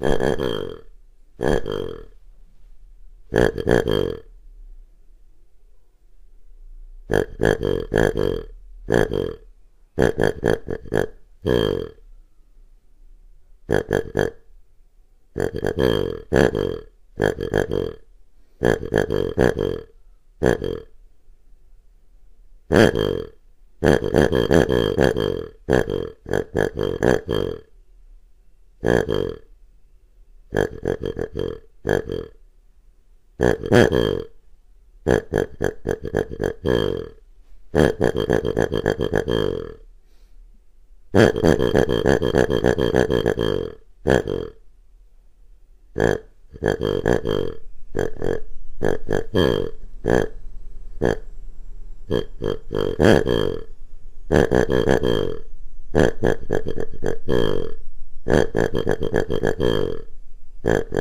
Mm-hmm. Mm-hmm. Uh-uh.